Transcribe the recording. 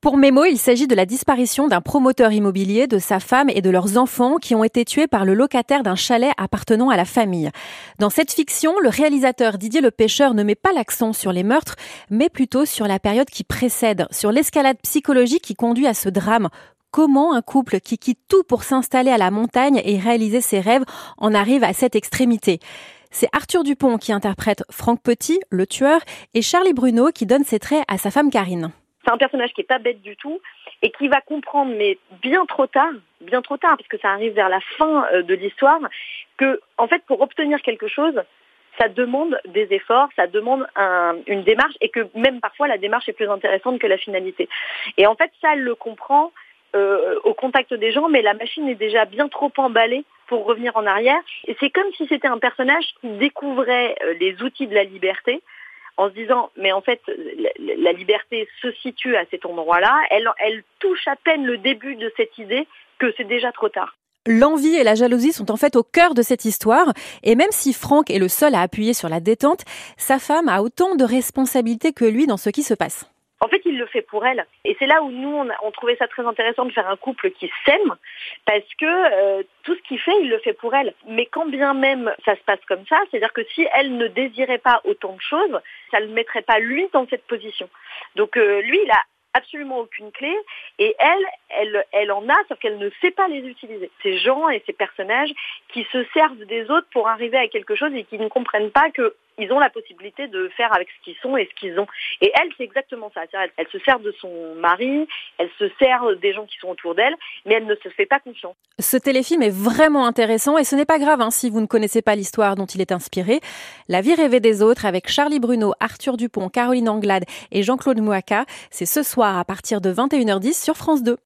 Pour Memo, il s'agit de la disparition d'un promoteur immobilier, de sa femme et de leurs enfants qui ont été tués par le locataire d'un chalet appartenant à la famille. Dans cette fiction, le réalisateur Didier le Pêcheur ne met pas l'accent sur les meurtres, mais plutôt sur la période qui précède, sur l'escalade psychologique qui conduit à ce drame. Comment un couple qui quitte tout pour s'installer à la montagne et réaliser ses rêves en arrive à cette extrémité? C'est Arthur Dupont qui interprète Franck Petit, le tueur, et Charlie Bruno qui donne ses traits à sa femme Karine. C'est un personnage qui est pas bête du tout et qui va comprendre, mais bien trop tard, bien trop tard, parce que ça arrive vers la fin euh, de l'histoire, que en fait, pour obtenir quelque chose, ça demande des efforts, ça demande une démarche, et que même parfois la démarche est plus intéressante que la finalité. Et en fait, ça, le comprend euh, au contact des gens, mais la machine est déjà bien trop emballée pour revenir en arrière. Et c'est comme si c'était un personnage qui découvrait euh, les outils de la liberté, en se disant mais en fait la, liberté se situe à cet endroit-là, elle, elle touche à peine le début de cette idée que c'est déjà trop tard. L'envie et la jalousie sont en fait au cœur de cette histoire, et même si Franck est le seul à appuyer sur la détente, sa femme a autant de responsabilités que lui dans ce qui se passe. En fait, il le fait pour elle. Et c'est là où nous, on, trouvait ça très intéressant de faire un couple qui s'aime, parce que euh, tout ce qu'il fait, il le fait pour elle. Mais quand bien même ça se passe comme ça, c'est-à-dire que si elle ne désirait pas autant de choses, ça ne le mettrait pas lui dans cette position. Donc euh, lui, il a absolument aucune clé et elle, elle, elle en a, sauf qu'elle ne sait pas les utiliser. Ces gens et ces personnages qui se servent des autres pour arriver à quelque chose et qui ne comprennent pas que ils ont la possibilité de faire avec ce qu'ils sont et ce qu'ils ont. Et elle, c'est exactement ça. Elle, se sert de son mari, elle se sert des gens qui sont autour d'elle, mais elle ne se fait pas confiance. Ce téléfilm est vraiment intéressant et ce n'est pas grave hein, si vous ne connaissez pas l'histoire dont il est inspiré. La vie rêvée des autres avec Charlie Bruno, Arthur Dupont, Caroline Anglade et Jean-Claude Mouaka, c'est ce soir à partir de 21h10 sur France 2.